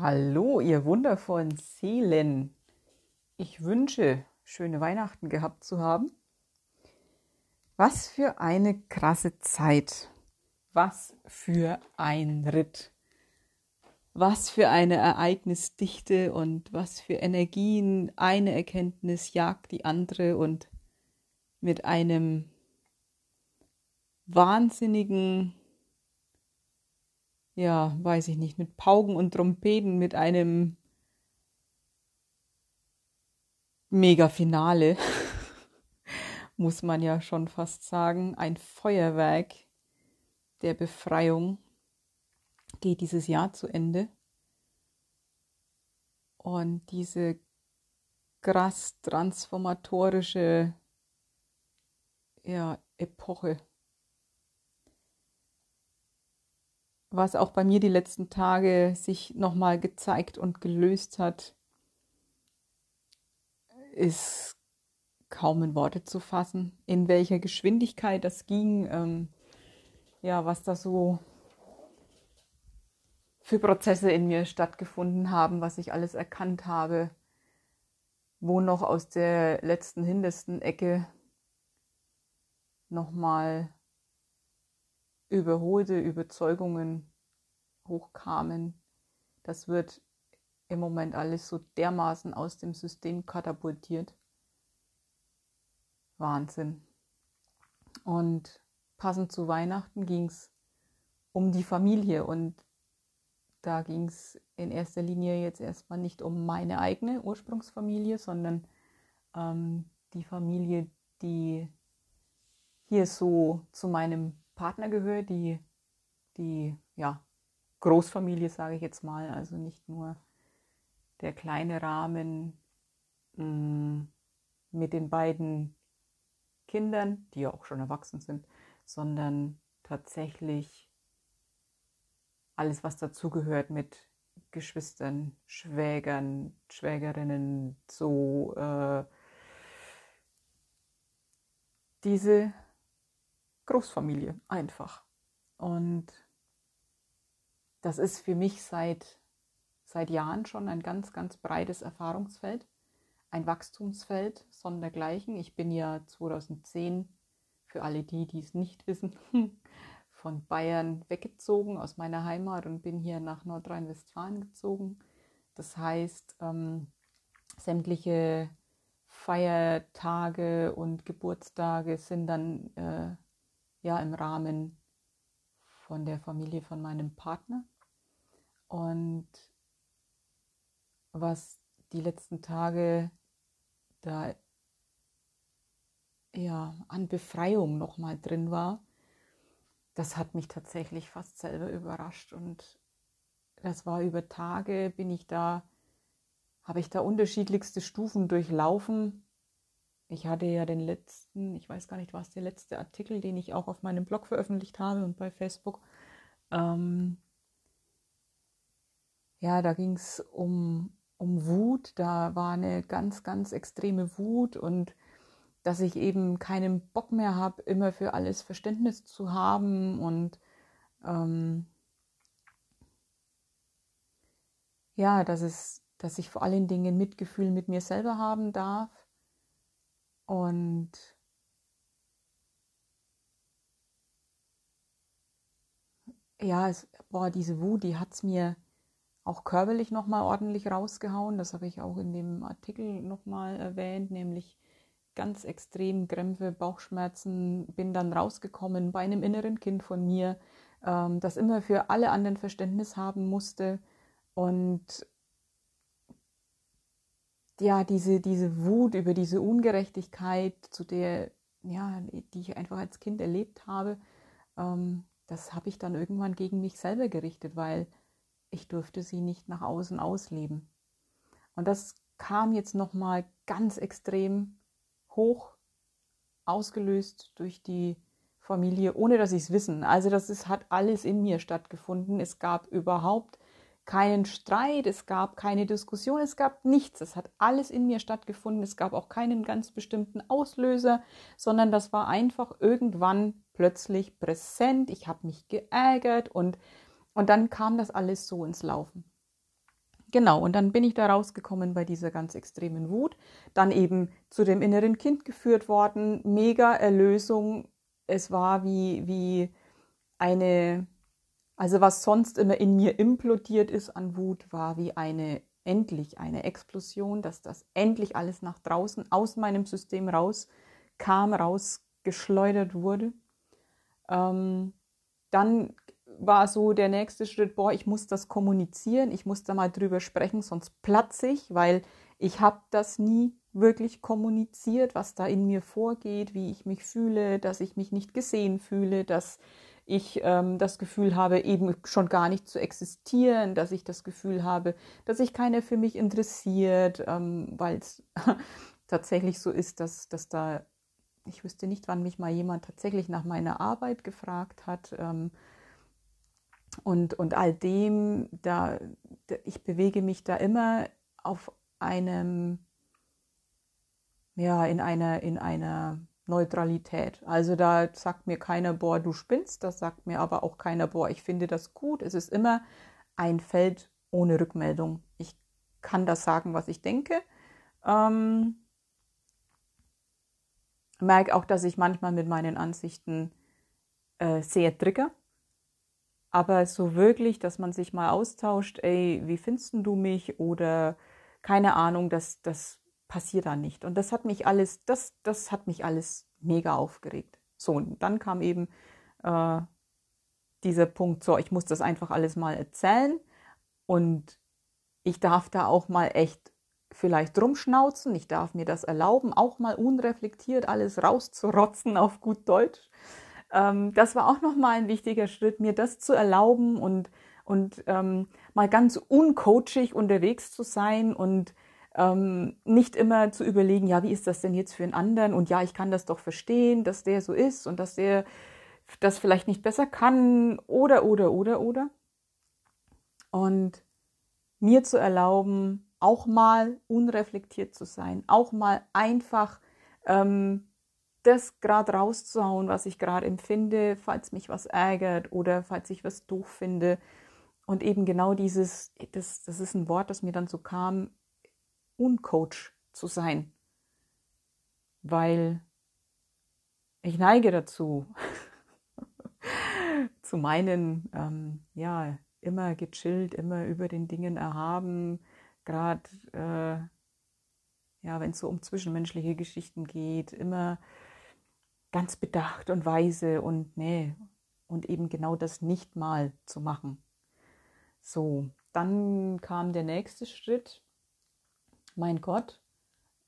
Hallo, ihr wundervollen Seelen. Ich wünsche, schöne Weihnachten gehabt zu haben. Was für eine krasse Zeit. Was für ein Ritt. Was für eine Ereignisdichte und was für Energien. Eine Erkenntnis jagt die andere und mit einem wahnsinnigen ja, weiß ich nicht, mit Pauken und Trompeten, mit einem Mega-Finale, muss man ja schon fast sagen, ein Feuerwerk der Befreiung geht dieses Jahr zu Ende. Und diese krass transformatorische ja, Epoche was auch bei mir die letzten Tage sich nochmal gezeigt und gelöst hat, ist kaum in Worte zu fassen, in welcher Geschwindigkeit das ging, ähm, ja, was da so für Prozesse in mir stattgefunden haben, was ich alles erkannt habe, wo noch aus der letzten, hintersten Ecke nochmal überholte Überzeugungen hochkamen. Das wird im Moment alles so dermaßen aus dem System katapultiert. Wahnsinn. Und passend zu Weihnachten ging es um die Familie und da ging es in erster Linie jetzt erstmal nicht um meine eigene Ursprungsfamilie, sondern ähm, die Familie, die hier so zu meinem Partner gehört, die, die ja, Großfamilie, sage ich jetzt mal, also nicht nur der kleine Rahmen mm, mit den beiden Kindern, die ja auch schon erwachsen sind, sondern tatsächlich alles, was dazugehört mit Geschwistern, Schwägern, Schwägerinnen, so äh, diese Großfamilie einfach. Und das ist für mich seit, seit Jahren schon ein ganz, ganz breites Erfahrungsfeld, ein Wachstumsfeld sondergleichen. Ich bin ja 2010, für alle die, die es nicht wissen, von Bayern weggezogen aus meiner Heimat und bin hier nach Nordrhein-Westfalen gezogen. Das heißt, ähm, sämtliche Feiertage und Geburtstage sind dann äh, ja im Rahmen von der Familie von meinem Partner. Und was die letzten Tage da ja an Befreiung noch mal drin war, das hat mich tatsächlich fast selber überrascht und das war über Tage bin ich da habe ich da unterschiedlichste Stufen durchlaufen ich hatte ja den letzten, ich weiß gar nicht, was der letzte Artikel, den ich auch auf meinem Blog veröffentlicht habe und bei Facebook. Ähm, ja, da ging es um, um Wut. Da war eine ganz, ganz extreme Wut und dass ich eben keinen Bock mehr habe, immer für alles Verständnis zu haben und ähm, ja, dass es, dass ich vor allen Dingen Mitgefühl mit mir selber haben darf und ja, es, boah, diese Wut, die hat es mir auch körperlich nochmal ordentlich rausgehauen. Das habe ich auch in dem Artikel nochmal erwähnt, nämlich ganz extrem Krämpfe, Bauchschmerzen, bin dann rausgekommen bei einem inneren Kind von mir, ähm, das immer für alle anderen Verständnis haben musste. Und ja, diese, diese Wut über diese Ungerechtigkeit, zu der, ja, die ich einfach als Kind erlebt habe, ähm, das habe ich dann irgendwann gegen mich selber gerichtet, weil ich durfte sie nicht nach außen ausleben. Und das kam jetzt nochmal ganz extrem hoch, ausgelöst durch die Familie, ohne dass ich es wissen. Also das ist, hat alles in mir stattgefunden. Es gab überhaupt keinen Streit, es gab keine Diskussion, es gab nichts. Es hat alles in mir stattgefunden. Es gab auch keinen ganz bestimmten Auslöser, sondern das war einfach irgendwann plötzlich präsent. Ich habe mich geärgert und, und dann kam das alles so ins Laufen. genau, und dann bin ich da rausgekommen bei dieser ganz extremen Wut, dann eben zu dem inneren Kind geführt worden, mega Erlösung. Es war wie, wie eine, also was sonst immer in mir implodiert ist an Wut, war wie eine endlich eine Explosion, dass das endlich alles nach draußen aus meinem System raus kam, rausgeschleudert wurde. Ähm, dann war so der nächste Schritt, boah, ich muss das kommunizieren, ich muss da mal drüber sprechen, sonst platze ich, weil ich habe das nie wirklich kommuniziert, was da in mir vorgeht, wie ich mich fühle, dass ich mich nicht gesehen fühle, dass ich ähm, das Gefühl habe, eben schon gar nicht zu existieren, dass ich das Gefühl habe, dass sich keiner für mich interessiert, ähm, weil es tatsächlich so ist, dass, dass da, ich wüsste nicht, wann mich mal jemand tatsächlich nach meiner Arbeit gefragt hat. Ähm, und, und all dem, da, ich bewege mich da immer auf einem, ja, in einer, in einer Neutralität. Also da sagt mir keiner, boah, du spinnst, das sagt mir aber auch keiner, boah, ich finde das gut. Es ist immer ein Feld ohne Rückmeldung. Ich kann das sagen, was ich denke. Ähm, merke auch, dass ich manchmal mit meinen Ansichten äh, sehr trigger. Aber so wirklich, dass man sich mal austauscht, ey, wie findest du mich? Oder keine Ahnung, das, das passiert da nicht. Und das hat mich alles, das, das hat mich alles mega aufgeregt. So, und dann kam eben äh, dieser Punkt, so, ich muss das einfach alles mal erzählen und ich darf da auch mal echt vielleicht rumschnauzen, ich darf mir das erlauben, auch mal unreflektiert alles rauszurotzen auf gut Deutsch. Ähm, das war auch nochmal ein wichtiger Schritt, mir das zu erlauben und, und ähm, mal ganz uncoachig unterwegs zu sein und ähm, nicht immer zu überlegen, ja, wie ist das denn jetzt für einen anderen? Und ja, ich kann das doch verstehen, dass der so ist und dass der das vielleicht nicht besser kann oder, oder, oder, oder. Und mir zu erlauben, auch mal unreflektiert zu sein, auch mal einfach ähm, das gerade rauszuhauen, was ich gerade empfinde, falls mich was ärgert oder falls ich was doof finde. Und eben genau dieses, das, das ist ein Wort, das mir dann so kam, Uncoach zu sein, weil ich neige dazu, zu meinen, ähm, ja, immer gechillt, immer über den Dingen erhaben, gerade, äh, ja, wenn es so um zwischenmenschliche Geschichten geht, immer ganz bedacht und weise und nee, und eben genau das nicht mal zu machen. So, dann kam der nächste Schritt, mein Gott,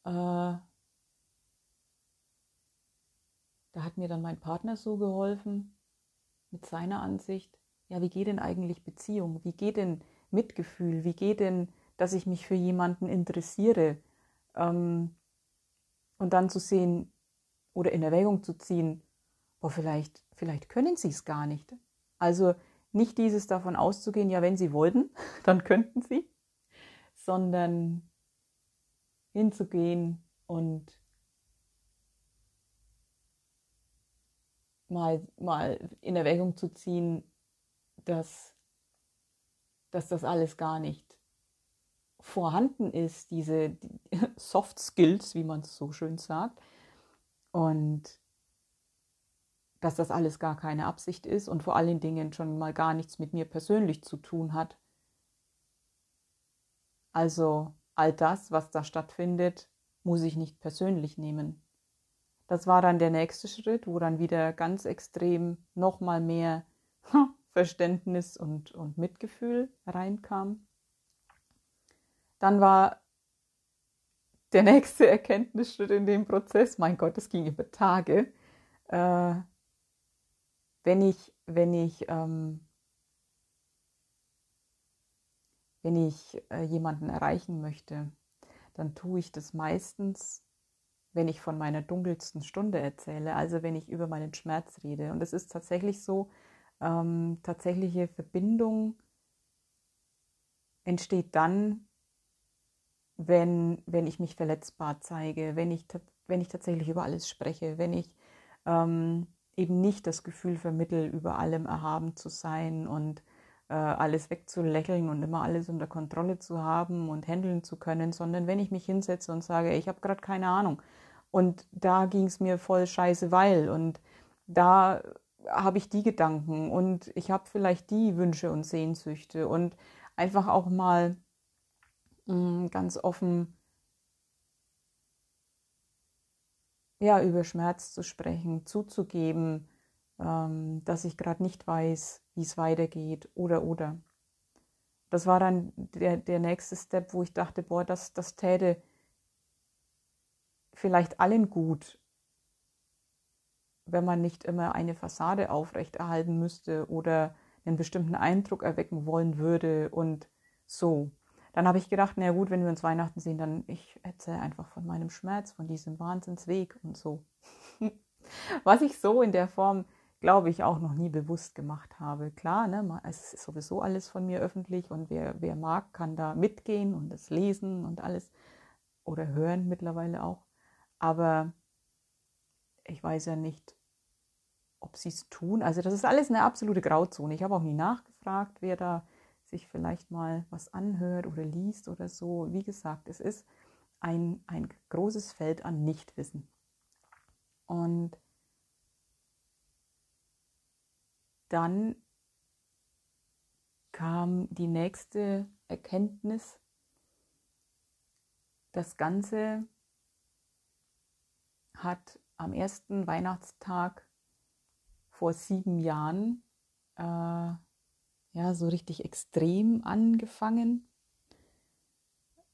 äh, da hat mir dann mein Partner so geholfen mit seiner Ansicht. Ja, wie geht denn eigentlich Beziehung? Wie geht denn Mitgefühl? Wie geht denn, dass ich mich für jemanden interessiere? Ähm, und dann zu sehen oder in Erwägung zu ziehen, boah, vielleicht, vielleicht können sie es gar nicht. Also nicht dieses davon auszugehen, ja, wenn sie wollten, dann könnten sie, sondern hinzugehen und mal, mal in Erwägung zu ziehen, dass, dass das alles gar nicht vorhanden ist, diese Soft Skills, wie man es so schön sagt, und dass das alles gar keine Absicht ist und vor allen Dingen schon mal gar nichts mit mir persönlich zu tun hat. Also all das, was da stattfindet, muss ich nicht persönlich nehmen. Das war dann der nächste Schritt, wo dann wieder ganz extrem nochmal mehr Verständnis und, und Mitgefühl reinkam. Dann war der nächste Erkenntnisschritt in dem Prozess, mein Gott, es ging über Tage, äh, wenn ich, wenn ich ähm, Wenn ich äh, jemanden erreichen möchte, dann tue ich das meistens, wenn ich von meiner dunkelsten Stunde erzähle, also wenn ich über meinen Schmerz rede. Und es ist tatsächlich so, ähm, tatsächliche Verbindung entsteht dann, wenn, wenn ich mich verletzbar zeige, wenn ich, wenn ich tatsächlich über alles spreche, wenn ich ähm, eben nicht das Gefühl vermittel, über allem erhaben zu sein und alles wegzulächeln und immer alles unter Kontrolle zu haben und handeln zu können, sondern wenn ich mich hinsetze und sage, ich habe gerade keine Ahnung. Und da ging es mir voll scheiße, weil und da habe ich die Gedanken und ich habe vielleicht die Wünsche und Sehnsüchte und einfach auch mal mh, mm, ganz offen ja über Schmerz zu sprechen, zuzugeben, ähm, dass ich gerade nicht weiß, wie es weitergeht oder oder. Das war dann der, der nächste Step, wo ich dachte, boah, das, das täte vielleicht allen gut, wenn man nicht immer eine Fassade aufrechterhalten müsste oder einen bestimmten Eindruck erwecken wollen würde und so. Dann habe ich gedacht, na gut, wenn wir uns Weihnachten sehen, dann ich erzähle einfach von meinem Schmerz, von diesem Wahnsinnsweg und so. Was ich so in der Form glaube ich, auch noch nie bewusst gemacht habe. Klar, ne, es ist sowieso alles von mir öffentlich und wer, wer mag, kann da mitgehen und es lesen und alles oder hören mittlerweile auch. Aber ich weiß ja nicht, ob sie es tun. Also das ist alles eine absolute Grauzone. Ich habe auch nie nachgefragt, wer da sich vielleicht mal was anhört oder liest oder so. Wie gesagt, es ist ein, ein großes Feld an Nichtwissen. Und dann kam die nächste Erkenntnis, das Ganze hat am ersten Weihnachtstag vor sieben Jahren äh, ja so richtig extrem angefangen,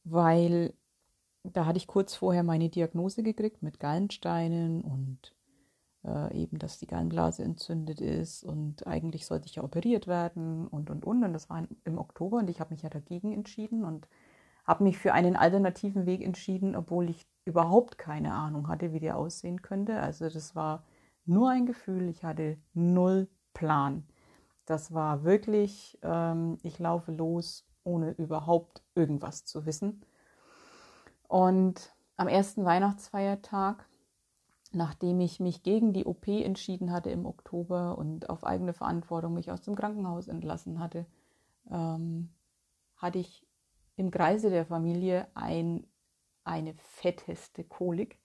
weil da hatte ich kurz vorher meine Diagnose gekriegt mit Gallensteinen und äh, eben, dass die Gallenblase entzündet ist und eigentlich sollte ich ja operiert werden und und und. Und das war im Oktober und ich habe mich ja dagegen entschieden und habe mich für einen alternativen Weg entschieden, obwohl ich überhaupt keine Ahnung hatte, wie der aussehen könnte. Also das war nur ein Gefühl, ich hatte null Plan. Das war wirklich, ähm, ich laufe los, ohne überhaupt irgendwas zu wissen. Und am ersten Weihnachtsfeiertag nachdem ich mich gegen die OP entschieden hatte im Oktober und auf eigene Verantwortung mich aus dem Krankenhaus entlassen hatte, ähm, hatte ich im Kreise der Familie ein, eine fetteste Kolik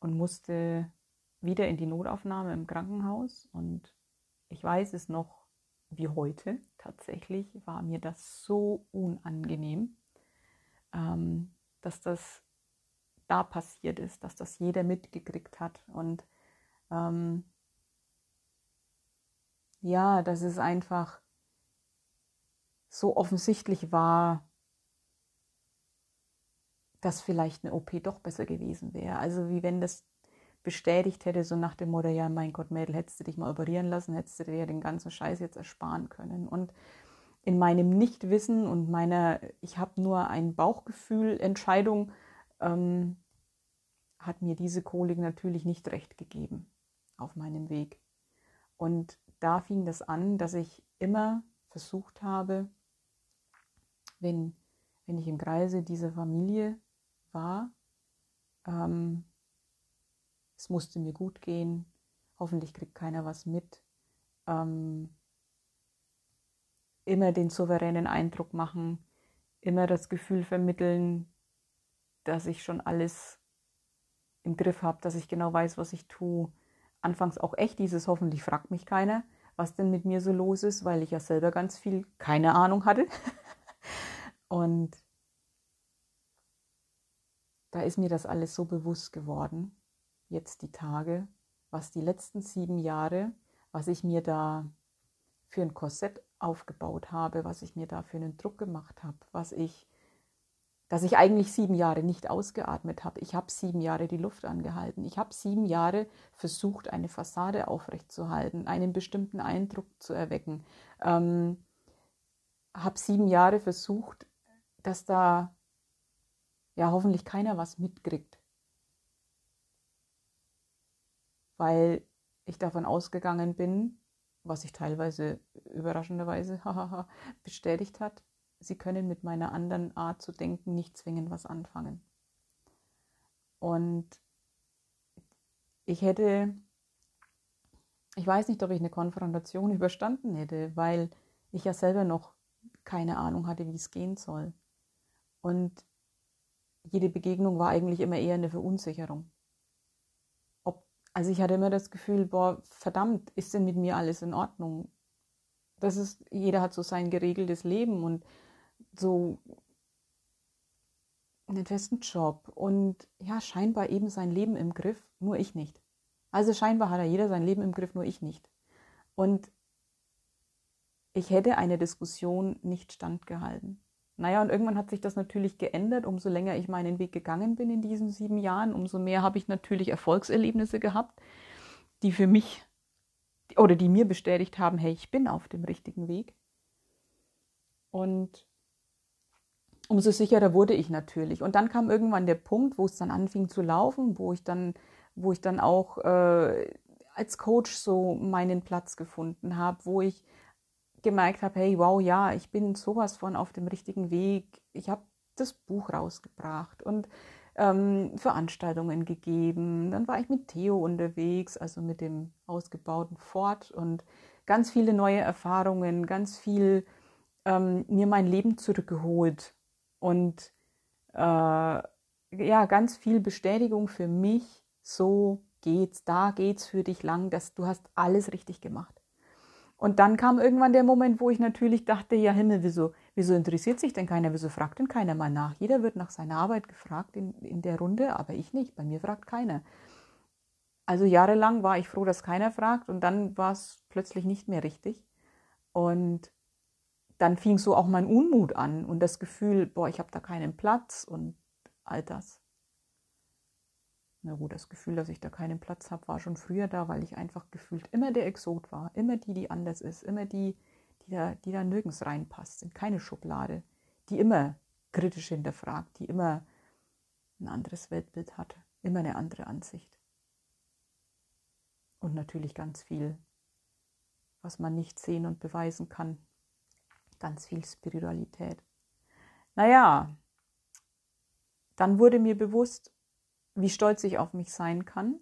und musste wieder in die Notaufnahme im Krankenhaus. Und ich weiß es noch wie heute. Tatsächlich war mir das so unangenehm, ähm, dass das da passiert ist, dass das jeder mitgekriegt hat. Und ähm, ja, dass es einfach so offensichtlich war, dass vielleicht eine OP doch besser gewesen wäre. Also wie wenn das bestätigt hätte, so nach dem Motto, ja, mein Gott, Mädel, hättest du dich mal operieren lassen, hättest du dir ja den ganzen Scheiß jetzt ersparen können. Und in meinem Nichtwissen und meiner, ich habe nur ein Bauchgefühl, Entscheidung, ähm, hat mir diese Kolik natürlich nicht recht gegeben auf meinem Weg. Und da fing das an, dass ich immer versucht habe, wenn, wenn ich im Kreise dieser Familie war, ähm, es musste mir gut gehen, hoffentlich kriegt keiner was mit, ähm, immer den souveränen Eindruck machen, immer das Gefühl vermitteln, dass ich schon alles im Griff habe, dass ich genau weiß, was ich tue. Anfangs auch echt dieses hoffentlich fragt mich keiner, was denn mit mir so los ist, weil ich ja selber ganz viel keine Ahnung hatte. Und da ist mir das alles so bewusst geworden, jetzt die Tage, was die letzten sieben Jahre, was ich mir da für ein Korsett aufgebaut habe, was ich mir da für einen Druck gemacht habe, was ich dass ich eigentlich sieben Jahre nicht ausgeatmet habe. Ich habe sieben Jahre die Luft angehalten. Ich habe sieben Jahre versucht, eine Fassade aufrechtzuerhalten, einen bestimmten Eindruck zu erwecken. Ähm, habe sieben Jahre versucht, dass da ja hoffentlich keiner was mitkriegt. Weil ich davon ausgegangen bin, was sich teilweise überraschenderweise bestätigt hat, sie können mit meiner anderen Art zu denken nicht zwingend was anfangen. Und ich hätte, ich weiß nicht, ob ich eine Konfrontation überstanden hätte, weil ich ja selber noch keine Ahnung hatte, wie es gehen soll. Und jede Begegnung war eigentlich immer eher eine Verunsicherung. Ob, also ich hatte immer das Gefühl, boah, verdammt, ist denn mit mir alles in Ordnung? Das ist, jeder hat so sein geregeltes Leben und so einen festen Job und ja, scheinbar eben sein Leben im Griff, nur ich nicht. Also scheinbar hat er jeder sein Leben im Griff, nur ich nicht. Und ich hätte eine Diskussion nicht standgehalten. Naja, und irgendwann hat sich das natürlich geändert. Umso länger ich meinen Weg gegangen bin in diesen sieben Jahren, umso mehr habe ich natürlich Erfolgserlebnisse gehabt, die für mich oder die mir bestätigt haben, hey, ich bin auf dem richtigen Weg. Und umso sicherer wurde ich natürlich. Und dann kam irgendwann der Punkt, wo es dann anfing zu laufen, wo ich dann, wo ich dann auch äh, als Coach so meinen Platz gefunden habe, wo ich gemerkt habe, hey, wow, ja, ich bin sowas von auf dem richtigen Weg. Ich habe das Buch rausgebracht und ähm, Veranstaltungen gegeben. Dann war ich mit Theo unterwegs, also mit dem ausgebauten Ford und ganz viele neue Erfahrungen, ganz viel ähm, mir mein Leben zurückgeholt und äh, ja, ganz viel Bestätigung für mich, so geht's, da geht's für dich lang, dass du hast alles richtig gemacht. Und dann kam irgendwann der Moment, wo ich natürlich dachte, ja Himmel, wieso, wieso interessiert sich denn keiner, wieso fragt denn keiner mal nach? Jeder wird nach seiner Arbeit gefragt in, in der Runde, aber ich nicht, bei mir fragt keiner. Also jahrelang war ich froh, dass keiner fragt und dann war es plötzlich nicht mehr richtig. Und dann fing so auch mein Unmut an und das Gefühl, boah, ich habe da keinen Platz und all das. Na gut, das Gefühl, dass ich da keinen Platz habe, war schon früher da, weil ich einfach gefühlt immer der Exot war, immer die, die anders ist, immer die, die da, die da nirgends reinpasst, in keine Schublade, die immer kritisch hinterfragt, die immer ein anderes Weltbild hat, immer eine andere Ansicht. Und natürlich ganz viel, was man nicht sehen und beweisen kann. Ganz viel Spiritualität. Naja, dann wurde mir bewusst, wie stolz ich auf mich sein kann,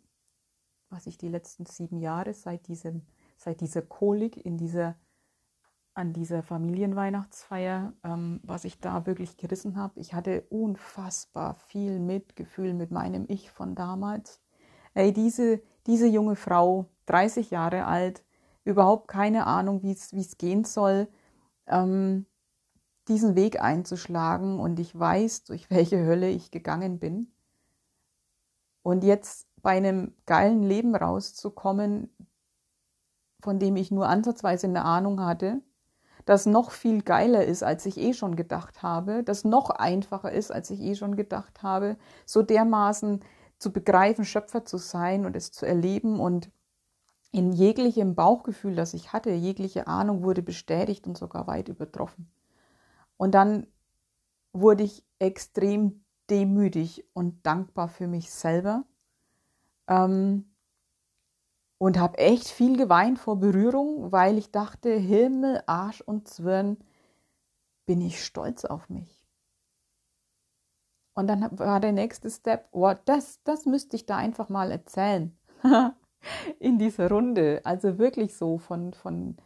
was ich die letzten sieben Jahre seit, diesem, seit dieser Kolik in dieser, an dieser Familienweihnachtsfeier, ähm, was ich da wirklich gerissen habe. Ich hatte unfassbar viel Mitgefühl mit meinem Ich von damals. Ey, diese, diese junge Frau, 30 Jahre alt, überhaupt keine Ahnung, wie es gehen soll, ähm, diesen Weg einzuschlagen und ich weiß, durch welche Hölle ich gegangen bin. Und jetzt bei einem geilen Leben rauszukommen, von dem ich nur ansatzweise eine Ahnung hatte, das noch viel geiler ist, als ich eh schon gedacht habe, das noch einfacher ist, als ich eh schon gedacht habe, so dermaßen zu begreifen, Schöpfer zu sein und es zu erleben und in jeglichem Bauchgefühl, das ich hatte, jegliche Ahnung wurde bestätigt und sogar weit übertroffen. Und dann wurde ich extrem demütig und dankbar für mich selber ähm, und habe echt viel geweint vor Berührung, weil ich dachte, Himmel, Arsch und Zwirn, bin ich stolz auf mich. Und dann war der nächste Step, oh, das, das müsste ich da einfach mal erzählen in dieser Runde. Also wirklich so von, von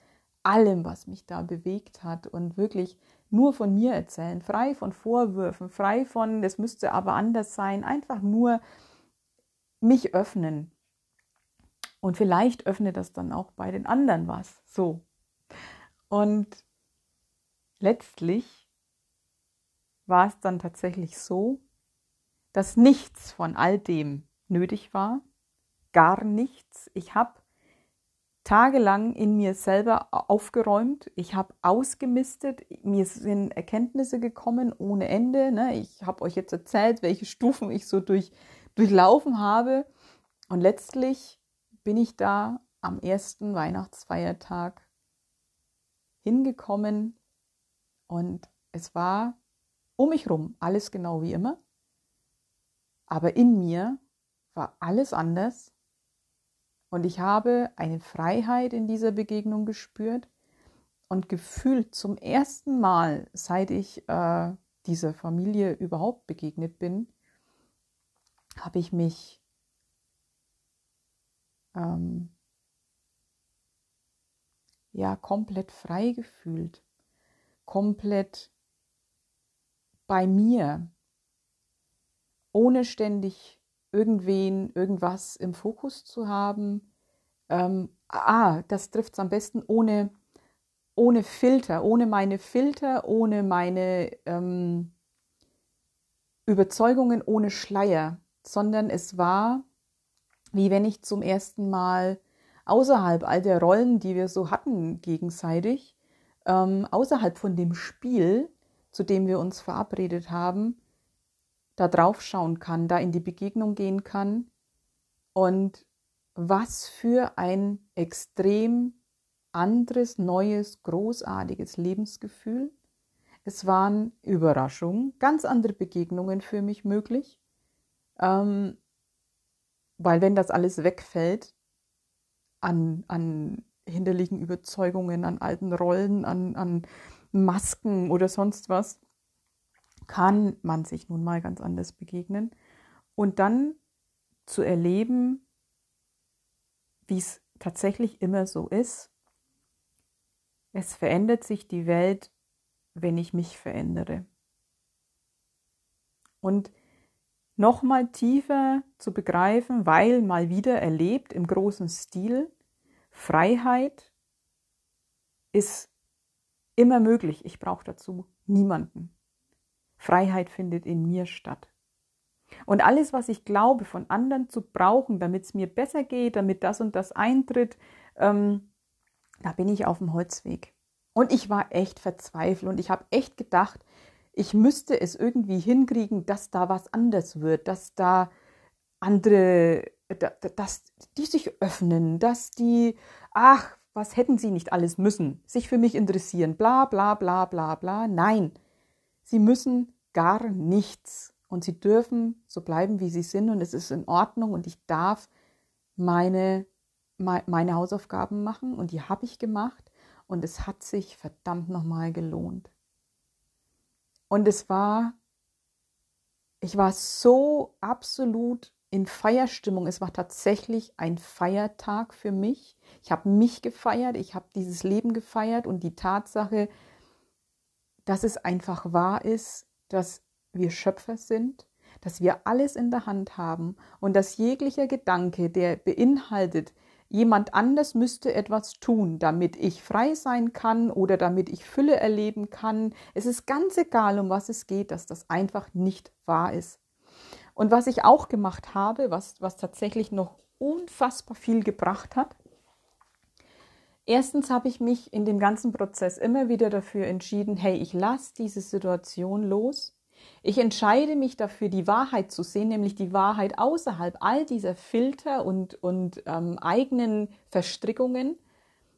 allem, was mich da bewegt hat und wirklich nur von mir erzählen, frei von Vorwürfen, frei von, das müsste aber anders sein, einfach nur mich öffnen. Und vielleicht öffnet das dann auch bei den anderen was. So. Und letztlich war es dann tatsächlich so, dass nichts von all dem nötig war, gar nichts. Ich habe tagelang in mir selber aufgeräumt. Ich habe ausgemistet. Mir sind Erkenntnisse gekommen ohne Ende. Ne? Ich habe euch jetzt erzählt, welche Stufen ich so durch, durchlaufen habe. Und letztlich bin ich da am ersten Weihnachtsfeiertag hingekommen und es war um mich rum alles genau wie immer. Aber in mir war alles anders und ich habe eine Freiheit in dieser Begegnung gespürt und gefühlt zum ersten Mal, seit ich äh, dieser Familie überhaupt begegnet bin, habe ich mich ähm, ja komplett frei gefühlt, komplett bei mir, ohne ständig irgendwen, irgendwas im Fokus zu haben. Ähm, ah, das trifft es am besten ohne, ohne Filter, ohne meine Filter, ohne meine ähm, Überzeugungen, ohne Schleier, sondern es war, wie wenn ich zum ersten Mal außerhalb all der Rollen, die wir so hatten gegenseitig, ähm, außerhalb von dem Spiel, zu dem wir uns verabredet haben, da drauf schauen kann, da in die Begegnung gehen kann und was für ein extrem anderes, neues, großartiges Lebensgefühl. Es waren Überraschungen, ganz andere Begegnungen für mich möglich, ähm, weil wenn das alles wegfällt an, an hinderlichen Überzeugungen, an alten Rollen, an, an Masken oder sonst was, kann man sich nun mal ganz anders begegnen. Und dann zu erleben, wie es tatsächlich immer so ist. Es verändert sich die Welt, wenn ich mich verändere. Und nochmal tiefer zu begreifen, weil mal wieder erlebt im großen Stil, Freiheit ist immer möglich. Ich brauche dazu niemanden. Freiheit findet in mir statt. Und alles, was ich glaube, von anderen zu brauchen, damit es mir besser geht, damit das und das eintritt, ähm, da bin ich auf dem Holzweg. Und ich war echt verzweifelt und ich habe echt gedacht, ich müsste es irgendwie hinkriegen, dass da was anders wird, dass da andere, dass die sich öffnen, dass die, ach, was hätten sie nicht alles müssen, sich für mich interessieren, bla bla bla bla bla. Nein, sie müssen gar nichts. Und sie dürfen so bleiben, wie sie sind. Und es ist in Ordnung. Und ich darf meine, meine Hausaufgaben machen. Und die habe ich gemacht. Und es hat sich verdammt nochmal gelohnt. Und es war, ich war so absolut in Feierstimmung. Es war tatsächlich ein Feiertag für mich. Ich habe mich gefeiert, ich habe dieses Leben gefeiert und die Tatsache, dass es einfach wahr ist, dass wir Schöpfer sind, dass wir alles in der Hand haben und dass jeglicher Gedanke, der beinhaltet, jemand anders müsste etwas tun, damit ich frei sein kann oder damit ich Fülle erleben kann. Es ist ganz egal, um was es geht, dass das einfach nicht wahr ist. Und was ich auch gemacht habe, was, was tatsächlich noch unfassbar viel gebracht hat, Erstens habe ich mich in dem ganzen Prozess immer wieder dafür entschieden, hey, ich lasse diese Situation los. Ich entscheide mich dafür, die Wahrheit zu sehen, nämlich die Wahrheit außerhalb all dieser Filter und, und ähm, eigenen Verstrickungen,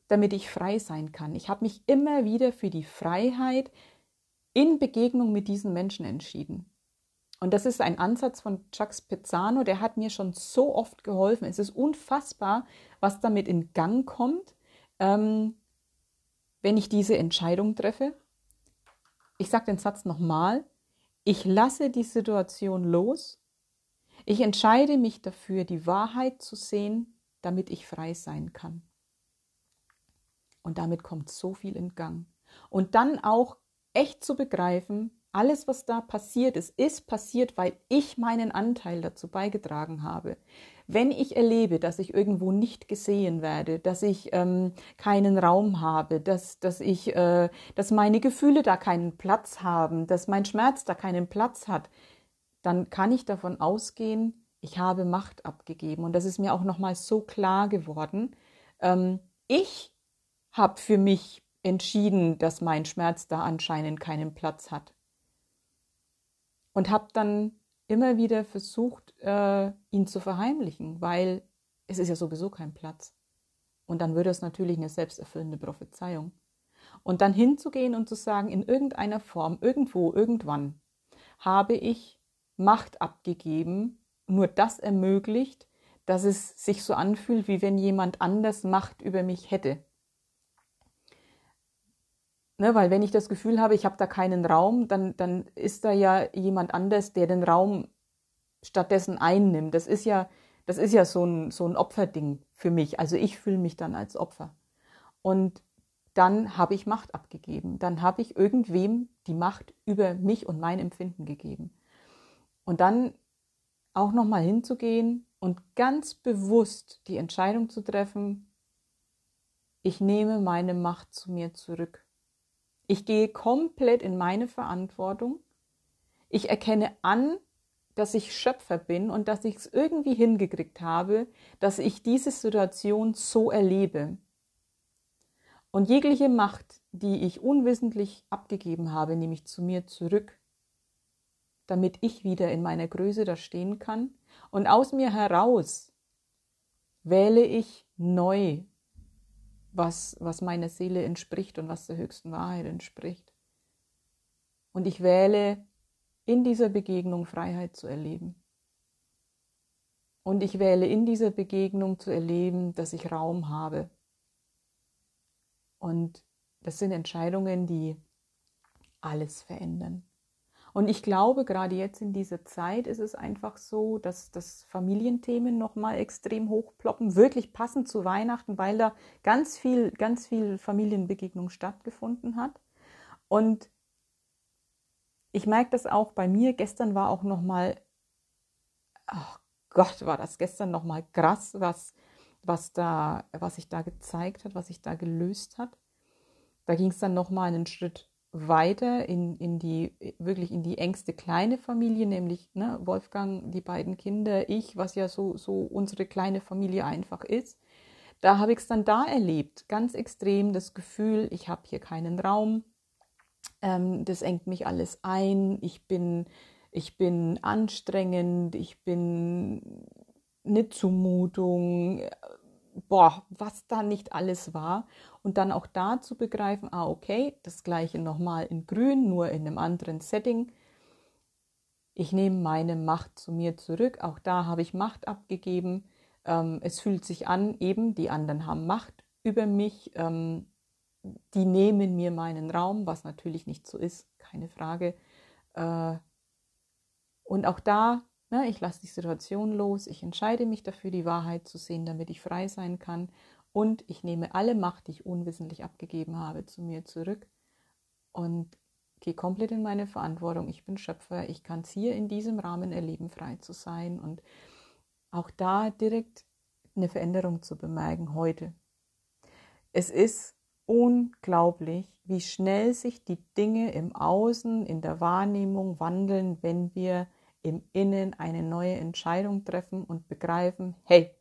damit ich frei sein kann. Ich habe mich immer wieder für die Freiheit in Begegnung mit diesen Menschen entschieden. Und das ist ein Ansatz von Chuck Pizzano, der hat mir schon so oft geholfen. Es ist unfassbar, was damit in Gang kommt ähm, wenn ich diese Entscheidung treffe. Ich sage den Satz nochmal. Ich lasse die Situation los. Ich entscheide mich dafür, die Wahrheit zu sehen, damit ich frei sein kann. Und damit kommt so viel in Gang. Und dann auch echt zu begreifen, alles, was da passiert ist, ist passiert, weil ich meinen Anteil dazu beigetragen habe. Wenn ich erlebe, dass ich irgendwo nicht gesehen werde, dass ich ähm, keinen Raum habe, dass, dass, ich, äh, dass meine Gefühle da keinen Platz haben, dass mein Schmerz da keinen Platz hat, dann kann ich davon ausgehen, ich habe Macht abgegeben. Und das ist mir auch nochmal so klar geworden. Ähm, ich habe für mich entschieden, dass mein Schmerz da anscheinend keinen Platz hat. Und habe dann immer wieder versucht, äh, ihn zu verheimlichen, weil es ist ja sowieso kein Platz. Und dann würde es natürlich eine selbsterfüllende Prophezeiung. Und dann hinzugehen und zu sagen, in irgendeiner Form, irgendwo, irgendwann habe ich Macht abgegeben, nur das ermöglicht, dass es sich so anfühlt, wie wenn jemand anders Macht über mich hätte. Ne, weil wenn ich das Gefühl habe, ich habe da keinen Raum, dann, dann ist da ja jemand anders, der den Raum stattdessen einnimmt. Das ist ja, das ist ja so ein, so ein Opferding für mich. Also ich fühle mich dann als Opfer. Und dann habe ich Macht abgegeben. Dann habe ich irgendwem die Macht über mich und mein Empfinden gegeben. Und dann auch nochmal hinzugehen und ganz bewusst die Entscheidung zu treffen, ich nehme meine Macht zu mir zurück. Ich gehe komplett in meine Verantwortung. Ich erkenne an, dass ich Schöpfer bin und dass ich es irgendwie hingekriegt habe, dass ich diese Situation so erlebe. Und jegliche Macht, die ich unwissentlich abgegeben habe, nehme ich zu mir zurück, damit ich wieder in meiner Größe da stehen kann. Und aus mir heraus wähle ich neu, was, was meiner Seele entspricht und was der höchsten Wahrheit entspricht. Und ich wähle in dieser Begegnung Freiheit zu erleben. Und ich wähle in dieser Begegnung zu erleben, dass ich Raum habe. Und das sind Entscheidungen, die alles verändern. Und ich glaube, gerade jetzt in dieser Zeit ist es einfach so, dass, dass Familienthemen nochmal extrem hochploppen, wirklich passend zu Weihnachten, weil da ganz viel, ganz viel Familienbegegnung stattgefunden hat. Und ich merke das auch bei mir. Gestern war auch noch mal, ach Gott, war das gestern noch mal krass, was, was da, was sich da gezeigt hat, was sich da gelöst hat. Da ging es dann noch mal einen Schritt weiter in, in die, wirklich in die engste kleine Familie, nämlich ne, Wolfgang, die beiden Kinder, ich, was ja so, so unsere kleine Familie einfach ist. Da habe ich es dann da erlebt, ganz extrem das Gefühl, ich habe hier keinen Raum, ähm, das engt mich alles ein, ich bin, ich bin anstrengend, ich bin eine Zumutung, boah, was da nicht alles war. Und dann auch da zu begreifen, ah, okay, das gleiche nochmal in grün, nur in einem anderen Setting. Ich nehme meine Macht zu mir zurück. Auch da habe ich Macht abgegeben. Ähm, es fühlt sich an, eben, die anderen haben Macht über mich. Ähm, die nehmen mir meinen Raum, was natürlich nicht so ist, keine Frage. Äh, und auch da, ne, ich lasse die Situation los, ich entscheide mich dafür, die Wahrheit zu sehen, damit ich frei sein kann. Und ich nehme alle Macht, die ich unwissentlich abgegeben habe, zu mir zurück und gehe komplett in meine Verantwortung. Ich bin Schöpfer, ich kann es hier in diesem Rahmen erleben, frei zu sein und auch da direkt eine Veränderung zu bemerken heute. Es ist unglaublich, wie schnell sich die Dinge im Außen, in der Wahrnehmung wandeln, wenn wir im Innen eine neue Entscheidung treffen und begreifen, hey,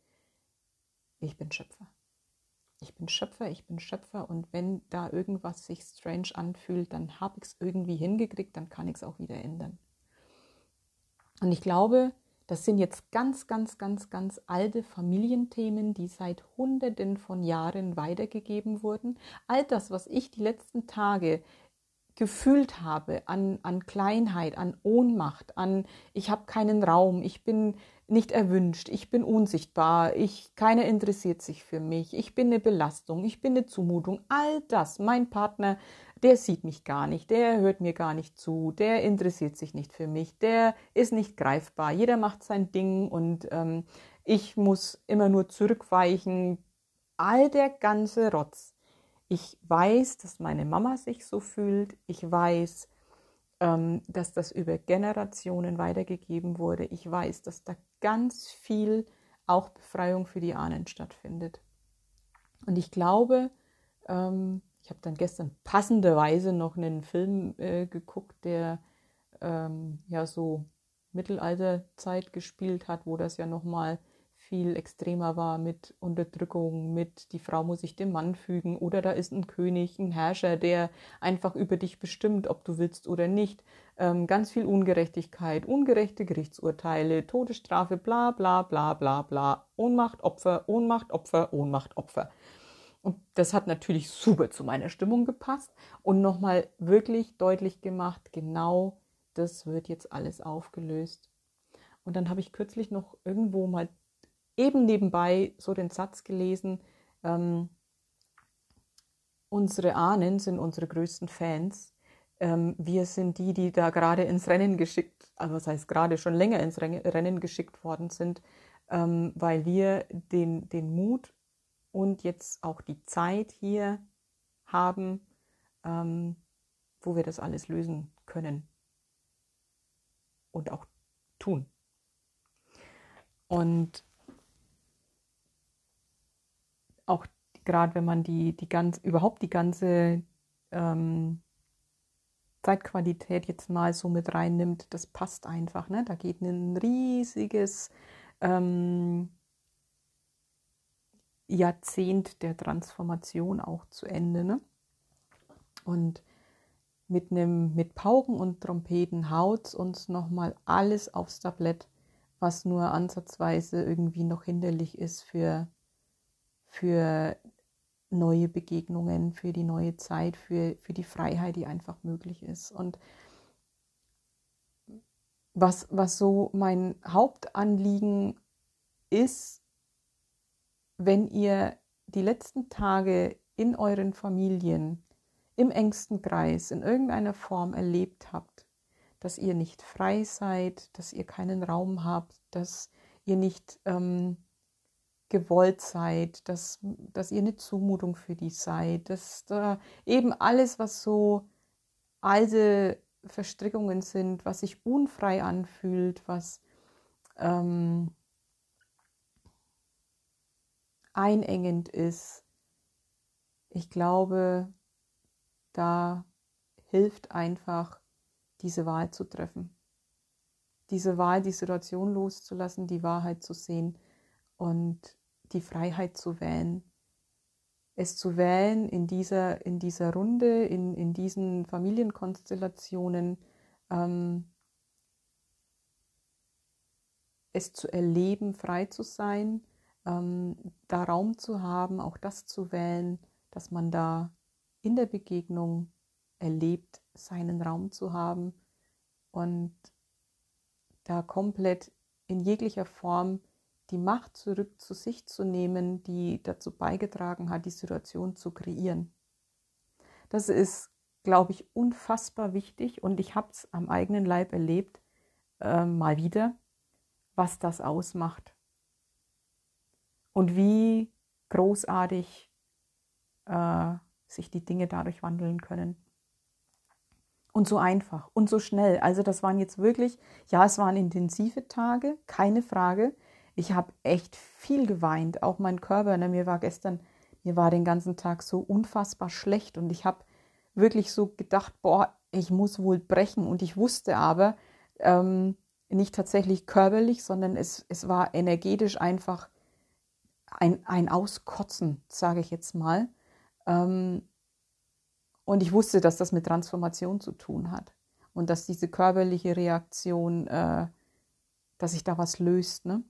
ich bin Schöpfer. Ich bin Schöpfer, ich bin Schöpfer und wenn da irgendwas sich strange anfühlt, dann habe ich es irgendwie hingekriegt, dann kann ich es auch wieder ändern. Und ich glaube, das sind jetzt ganz, ganz, ganz, ganz alte Familienthemen, die seit Hunderten von Jahren weitergegeben wurden. All das, was ich die letzten Tage gefühlt habe an, an Kleinheit, an Ohnmacht, an ich habe keinen Raum, ich bin nicht erwünscht, ich bin unsichtbar, ich keiner interessiert sich für mich, ich bin eine Belastung, ich bin eine Zumutung, all das, mein Partner der sieht mich gar nicht, der hört mir gar nicht zu, der interessiert sich nicht für mich, der ist nicht greifbar. Jeder macht sein Ding und ähm, ich muss immer nur zurückweichen. All der ganze Rotz. Ich weiß, dass meine Mama sich so fühlt. Ich weiß, ähm, dass das über Generationen weitergegeben wurde. Ich weiß, dass da ganz viel auch Befreiung für die Ahnen stattfindet. Und ich glaube, ähm, ich habe dann gestern passenderweise noch einen Film äh, geguckt, der ähm, ja so Mittelalterzeit gespielt hat, wo das ja nochmal viel extremer war mit Unterdrückung, mit die Frau muss sich dem Mann fügen oder da ist ein König, ein Herrscher, der einfach über dich bestimmt, ob du willst oder nicht. Ähm, ganz viel Ungerechtigkeit, ungerechte Gerichtsurteile, Todesstrafe, bla bla bla bla bla, Ohnmacht, Opfer, Ohnmacht, Opfer, Ohnmacht, Opfer. Und das hat natürlich super zu meiner Stimmung gepasst und nochmal wirklich deutlich gemacht, genau das wird jetzt alles aufgelöst. Und dann habe ich kürzlich noch irgendwo mal eben nebenbei so den Satz gelesen, ähm, unsere Ahnen sind unsere größten Fans. Ähm, wir sind die, die da gerade ins Rennen geschickt, also das heißt gerade schon länger ins Rennen geschickt worden sind, ähm, weil wir den, den Mut und jetzt auch die Zeit hier haben, ähm, wo wir das alles lösen können und auch tun. Und auch gerade wenn man die, die ganz, überhaupt die ganze ähm, Zeitqualität jetzt mal so mit reinnimmt, das passt einfach. Ne? Da geht ein riesiges ähm, Jahrzehnt der Transformation auch zu Ende. Ne? Und mit einem mit Pauken und Trompeten haut uns nochmal alles aufs Tablett, was nur ansatzweise irgendwie noch hinderlich ist für, für neue Begegnungen, für die neue Zeit, für, für die Freiheit, die einfach möglich ist. Und was, was so mein Hauptanliegen ist, wenn ihr die letzten Tage in euren Familien, im engsten Kreis, in irgendeiner Form erlebt habt, dass ihr nicht frei seid, dass ihr keinen Raum habt, dass ihr nicht ähm, gewollt seid, dass, dass ihr eine Zumutung für die seid, dass da eben alles, was so alte Verstrickungen sind, was sich unfrei anfühlt, was ähm, einengend ist. Ich glaube, da hilft einfach, diese Wahl zu treffen. Diese Wahl, die Situation loszulassen, die Wahrheit zu sehen und die Freiheit zu wählen. Es zu wählen in dieser, in dieser Runde, in, in diesen Familienkonstellationen, ähm, es zu erleben, frei zu sein, ähm, da Raum zu haben, auch das zu wählen, dass man da in der Begegnung erlebt, seinen Raum zu haben und da komplett in jeglicher Form die Macht zurück zu sich zu nehmen, die dazu beigetragen hat, die Situation zu kreieren. Das ist, glaube ich, unfassbar wichtig und ich habe es am eigenen Leib erlebt, äh, mal wieder, was das ausmacht und wie großartig äh, sich die Dinge dadurch wandeln können. Und so einfach und so schnell. Also das waren jetzt wirklich, ja, es waren intensive Tage, keine Frage. Ich habe echt viel geweint, auch mein Körper. Ne, mir war gestern, mir war den ganzen Tag so unfassbar schlecht und ich habe wirklich so gedacht, boah, ich muss wohl brechen. Und ich wusste aber, ähm, nicht tatsächlich körperlich, sondern es, es war energetisch einfach ein, ein Auskotzen, sage ich jetzt mal. Ähm, und ich wusste, dass das mit Transformation zu tun hat und dass diese körperliche Reaktion, äh, dass sich da was löst. Ne?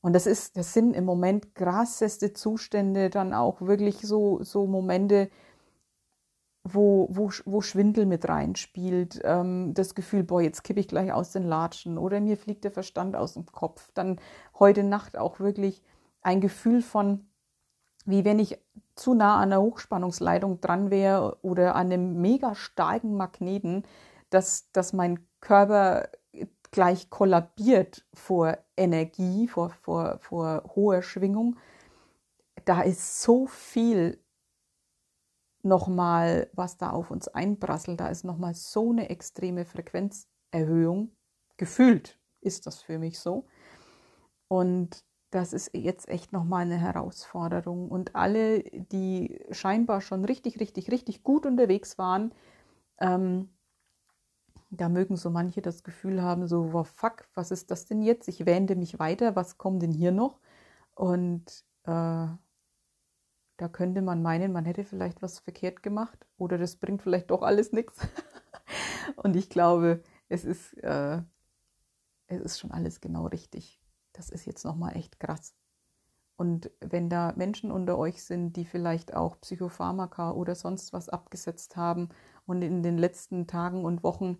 Und das ist, das sind im Moment krasseste Zustände, dann auch wirklich so, so Momente, wo, wo, wo Schwindel mit reinspielt, ähm, das Gefühl, boah, jetzt kippe ich gleich aus den Latschen oder mir fliegt der Verstand aus dem Kopf. Dann heute Nacht auch wirklich ein Gefühl von, wie wenn ich zu nah an einer Hochspannungsleitung dran wäre oder an einem mega starken Magneten, dass, dass mein Körper gleich kollabiert vor Energie, vor, vor, vor hoher Schwingung. Da ist so viel nochmal, was da auf uns einprasselt. Da ist nochmal so eine extreme Frequenzerhöhung. Gefühlt ist das für mich so. Und das ist jetzt echt nochmal eine Herausforderung. Und alle, die scheinbar schon richtig, richtig, richtig gut unterwegs waren, ähm, da mögen so manche das Gefühl haben, so, wow, fuck, was ist das denn jetzt? Ich wähnte mich weiter, was kommt denn hier noch? Und äh, da könnte man meinen, man hätte vielleicht was verkehrt gemacht oder das bringt vielleicht doch alles nichts. Und ich glaube, es ist, äh, es ist schon alles genau richtig das ist jetzt nochmal echt krass. Und wenn da Menschen unter euch sind, die vielleicht auch Psychopharmaka oder sonst was abgesetzt haben und in den letzten Tagen und Wochen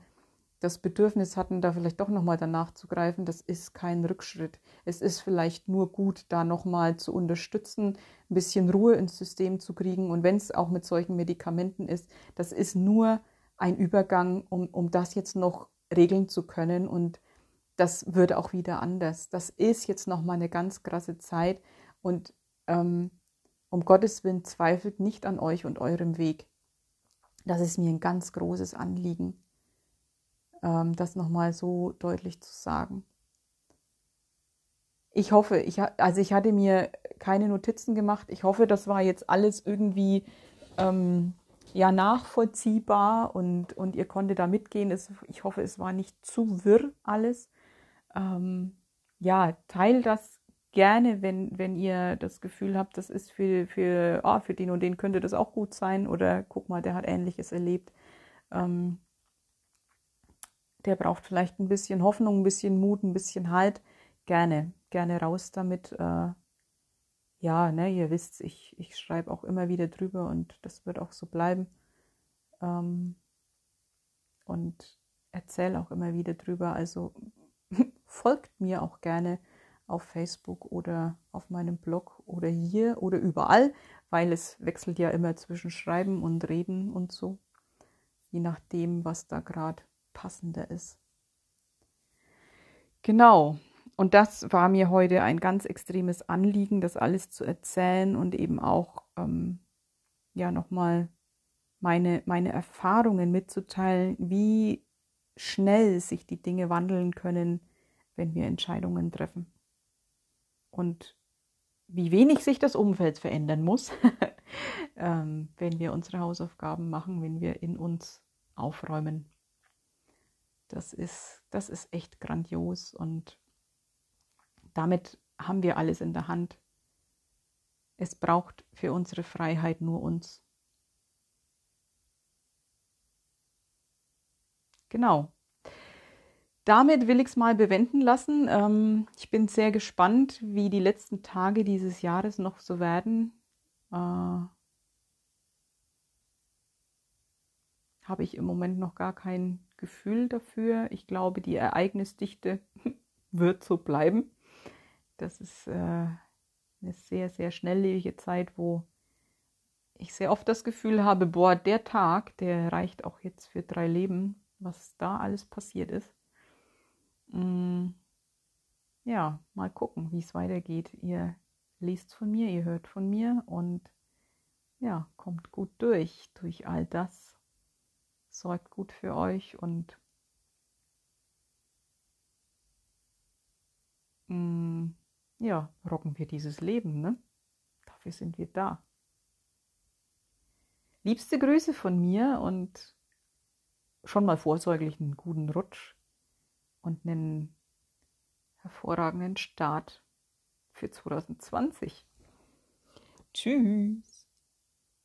das Bedürfnis hatten, da vielleicht doch nochmal danach zu greifen, das ist kein Rückschritt. Es ist vielleicht nur gut, da nochmal zu unterstützen, ein bisschen Ruhe ins System zu kriegen. Und wenn es auch mit solchen Medikamenten ist, das ist nur ein Übergang, um, um das jetzt noch regeln zu können und das wird auch wieder anders. Das ist jetzt nochmal eine ganz krasse Zeit und ähm, um Gottes Willen zweifelt nicht an euch und eurem Weg. Das ist mir ein ganz großes Anliegen, ähm, das nochmal so deutlich zu sagen. Ich hoffe, ich, also ich hatte mir keine Notizen gemacht. Ich hoffe, das war jetzt alles irgendwie ähm, ja nachvollziehbar und, und ihr konntet da mitgehen. Es, ich hoffe, es war nicht zu wirr alles. Ähm, ja, teil das gerne, wenn, wenn ihr das Gefühl habt, das ist für, für, oh, für den und den könnte das auch gut sein oder guck mal, der hat Ähnliches erlebt. Ähm, der braucht vielleicht ein bisschen Hoffnung, ein bisschen Mut, ein bisschen Halt. Gerne, gerne raus damit. Äh, ja, ne, ihr wisst, ich, ich schreibe auch immer wieder drüber und das wird auch so bleiben. Ähm, und erzähle auch immer wieder drüber. Also folgt mir auch gerne auf Facebook oder auf meinem Blog oder hier oder überall, weil es wechselt ja immer zwischen Schreiben und Reden und so, je nachdem, was da gerade passender ist. Genau, und das war mir heute ein ganz extremes Anliegen, das alles zu erzählen und eben auch ähm, ja nochmal meine, meine Erfahrungen mitzuteilen, wie schnell sich die Dinge wandeln können, wenn wir Entscheidungen treffen und wie wenig sich das Umfeld verändern muss, ähm, wenn wir unsere Hausaufgaben machen, wenn wir in uns aufräumen. Das ist, das ist echt grandios und damit haben wir alles in der Hand. Es braucht für unsere Freiheit nur uns. Genau damit will ich es mal bewenden lassen. Ähm, ich bin sehr gespannt, wie die letzten Tage dieses Jahres noch so werden. Äh, Habe ich im Moment noch gar kein Gefühl dafür. Ich glaube, die Ereignisdichte wird so bleiben. Das ist äh, eine sehr, sehr schnelllebige Zeit, wo ich sehr oft das Gefühl habe, boah, der Tag, der reicht auch jetzt für drei Leben, was da alles passiert ist. Mm, ja, mal gucken, wie es weitergeht. Ihr liest von mir, ihr hört von mir und ja, kommt gut durch, durch all das. Sorgt gut für euch und mm, ja, rocken wir dieses Leben, ne? Dafür sind wir da. Liebste Grüße von mir und schon mal vorsorglich einen guten Rutsch und einen hervorragenden Start für 2020. Tschüss.